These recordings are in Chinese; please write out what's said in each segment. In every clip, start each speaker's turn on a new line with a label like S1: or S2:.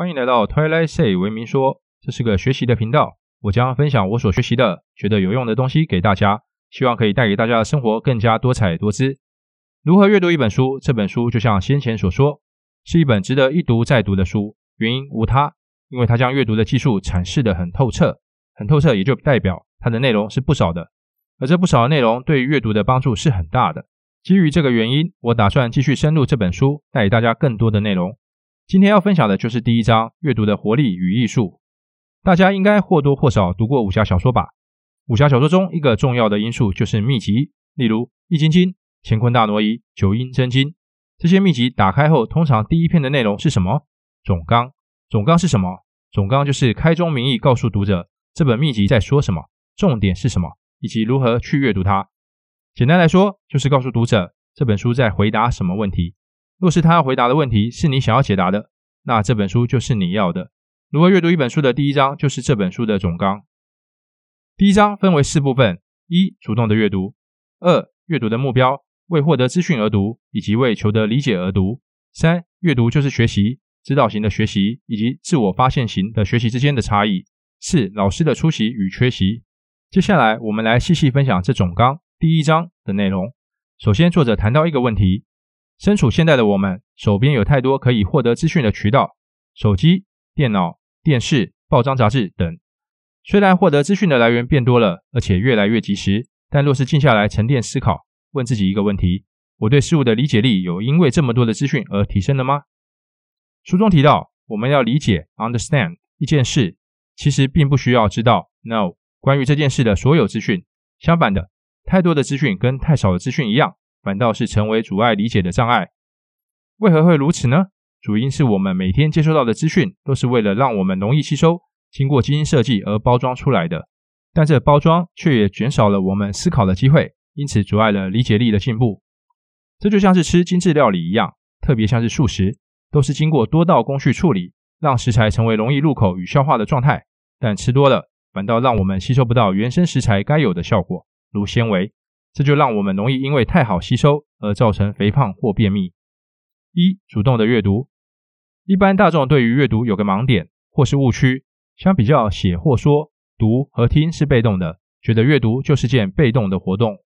S1: 欢迎来到 Twilight Say 文明说，这是个学习的频道，我将分享我所学习的、觉得有用的东西给大家，希望可以带给大家的生活更加多彩多姿。如何阅读一本书？这本书就像先前所说，是一本值得一读再读的书。原因无他，因为它将阅读的技术阐释得很透彻，很透彻也就代表它的内容是不少的，而这不少的内容对于阅读的帮助是很大的。基于这个原因，我打算继续深入这本书，带给大家更多的内容。今天要分享的就是第一章：阅读的活力与艺术。大家应该或多或少读过武侠小说吧？武侠小说中一个重要的因素就是秘籍，例如《易筋经》《乾坤大挪移》《九阴真经》。这些秘籍打开后，通常第一篇的内容是什么？总纲。总纲是什么？总纲就是开宗明义，告诉读者这本秘籍在说什么，重点是什么，以及如何去阅读它。简单来说，就是告诉读者这本书在回答什么问题。若是他要回答的问题是你想要解答的，那这本书就是你要的。如何阅读一本书的第一章就是这本书的总纲。第一章分为四部分：一、主动的阅读；二、阅读的目标，为获得资讯而读，以及为求得理解而读；三、阅读就是学习，指导型的学习以及自我发现型的学习之间的差异；四、老师的出席与缺席。接下来，我们来细细分享这总纲第一章的内容。首先，作者谈到一个问题。身处现代的我们，手边有太多可以获得资讯的渠道，手机、电脑、电视、报章杂志等。虽然获得资讯的来源变多了，而且越来越及时，但若是静下来沉淀思考，问自己一个问题：我对事物的理解力有因为这么多的资讯而提升了吗？书中提到，我们要理解 （understand） 一件事，其实并不需要知道 （know） 关于这件事的所有资讯。相反的，太多的资讯跟太少的资讯一样。反倒是成为阻碍理解的障碍。为何会如此呢？主因是我们每天接收到的资讯都是为了让我们容易吸收，经过精心设计而包装出来的。但这包装却也减少了我们思考的机会，因此阻碍了理解力的进步。这就像是吃精致料理一样，特别像是素食，都是经过多道工序处理，让食材成为容易入口与消化的状态。但吃多了，反倒让我们吸收不到原生食材该有的效果，如纤维。这就让我们容易因为太好吸收而造成肥胖或便秘。一、主动的阅读，一般大众对于阅读有个盲点或是误区，相比较写或说，读和听是被动的，觉得阅读就是件被动的活动。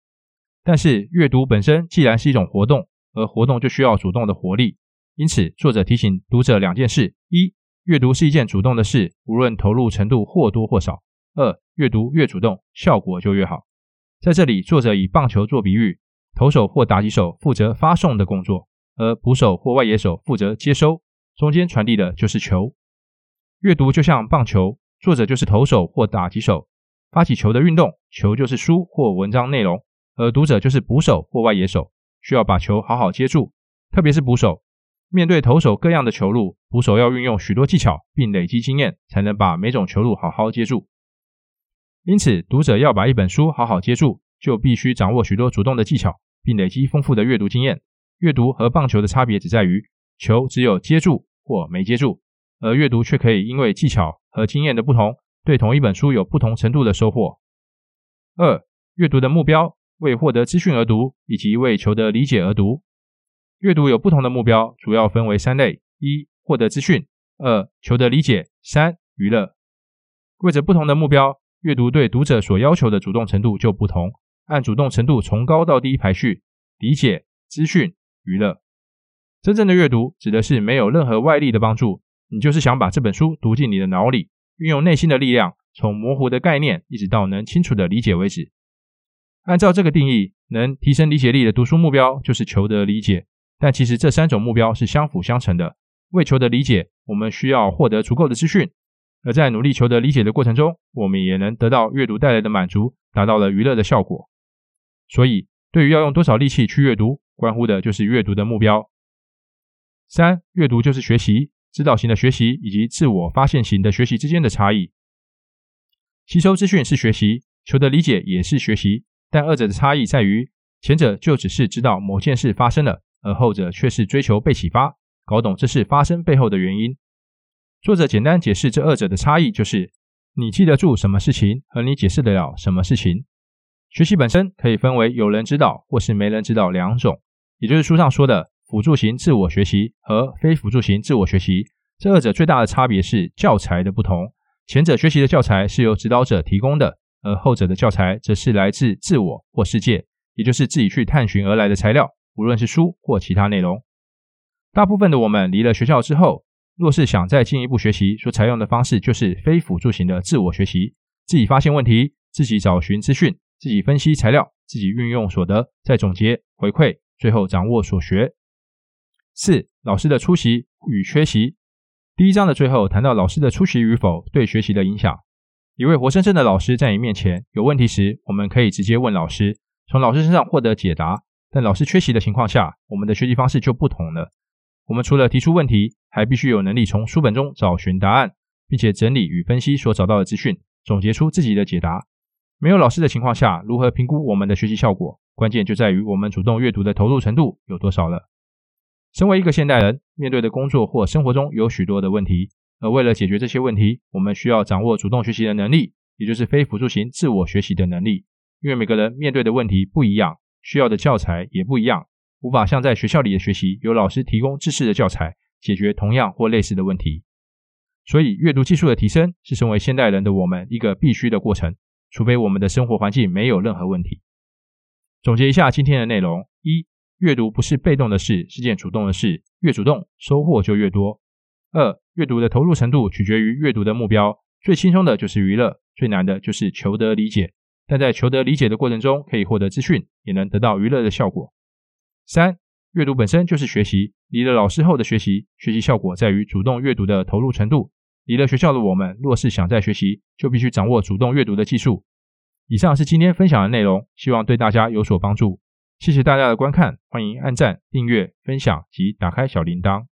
S1: 但是阅读本身既然是一种活动，而活动就需要主动的活力，因此作者提醒读者两件事：一、阅读是一件主动的事，无论投入程度或多或少；二、阅读越主动，效果就越好。在这里，作者以棒球做比喻，投手或打击手负责发送的工作，而捕手或外野手负责接收，中间传递的就是球。阅读就像棒球，作者就是投手或打击手，发起球的运动，球就是书或文章内容，而读者就是捕手或外野手，需要把球好好接住。特别是捕手，面对投手各样的球路，捕手要运用许多技巧，并累积经验，才能把每种球路好好接住。因此，读者要把一本书好好接住，就必须掌握许多主动的技巧，并累积丰富的阅读经验。阅读和棒球的差别只在于，球只有接住或没接住，而阅读却可以因为技巧和经验的不同，对同一本书有不同程度的收获。二、阅读的目标，为获得资讯而读，以及为求得理解而读。阅读有不同的目标，主要分为三类：一、获得资讯；二、求得理解；三、娱乐。为着不同的目标。阅读对读者所要求的主动程度就不同，按主动程度从高到低排序：理解、资讯、娱乐。真正的阅读指的是没有任何外力的帮助，你就是想把这本书读进你的脑里，运用内心的力量，从模糊的概念一直到能清楚的理解为止。按照这个定义，能提升理解力的读书目标就是求得理解，但其实这三种目标是相辅相成的。为求得理解，我们需要获得足够的资讯。而在努力求得理解的过程中，我们也能得到阅读带来的满足，达到了娱乐的效果。所以，对于要用多少力气去阅读，关乎的就是阅读的目标。三、阅读就是学习，指导型的学习以及自我发现型的学习之间的差异。吸收资讯是学习，求得理解也是学习，但二者的差异在于，前者就只是知道某件事发生了，而后者却是追求被启发，搞懂这事发生背后的原因。作者简单解释这二者的差异，就是你记得住什么事情和你解释得了什么事情。学习本身可以分为有人指导或是没人指导两种，也就是书上说的辅助型自我学习和非辅助型自我学习。这二者最大的差别是教材的不同。前者学习的教材是由指导者提供的，而后者的教材则是来自自我或世界，也就是自己去探寻而来的材料，无论是书或其他内容。大部分的我们离了学校之后，若是想再进一步学习，所采用的方式就是非辅助型的自我学习，自己发现问题，自己找寻资讯，自己分析材料，自己运用所得，再总结回馈，最后掌握所学。四、老师的出席与缺席。第一章的最后谈到老师的出席与否对学习的影响。一位活生生的老师在你面前，有问题时，我们可以直接问老师，从老师身上获得解答。但老师缺席的情况下，我们的学习方式就不同了。我们除了提出问题，还必须有能力从书本中找寻答案，并且整理与分析所找到的资讯，总结出自己的解答。没有老师的情况下，如何评估我们的学习效果？关键就在于我们主动阅读的投入程度有多少了。身为一个现代人，面对的工作或生活中有许多的问题，而为了解决这些问题，我们需要掌握主动学习的能力，也就是非辅助型自我学习的能力。因为每个人面对的问题不一样，需要的教材也不一样，无法像在学校里的学习，有老师提供知识的教材解决同样或类似的问题。所以，阅读技术的提升是身为现代人的我们一个必须的过程，除非我们的生活环境没有任何问题。总结一下今天的内容：一。阅读不是被动的事，是件主动的事。越主动，收获就越多。二、阅读的投入程度取决于阅读的目标。最轻松的就是娱乐，最难的就是求得理解。但在求得理解的过程中，可以获得资讯，也能得到娱乐的效果。三、阅读本身就是学习。离了老师后的学习，学习效果在于主动阅读的投入程度。离了学校的我们，若是想再学习，就必须掌握主动阅读的技术。以上是今天分享的内容，希望对大家有所帮助。谢谢大家的观看，欢迎按赞、订阅、分享及打开小铃铛。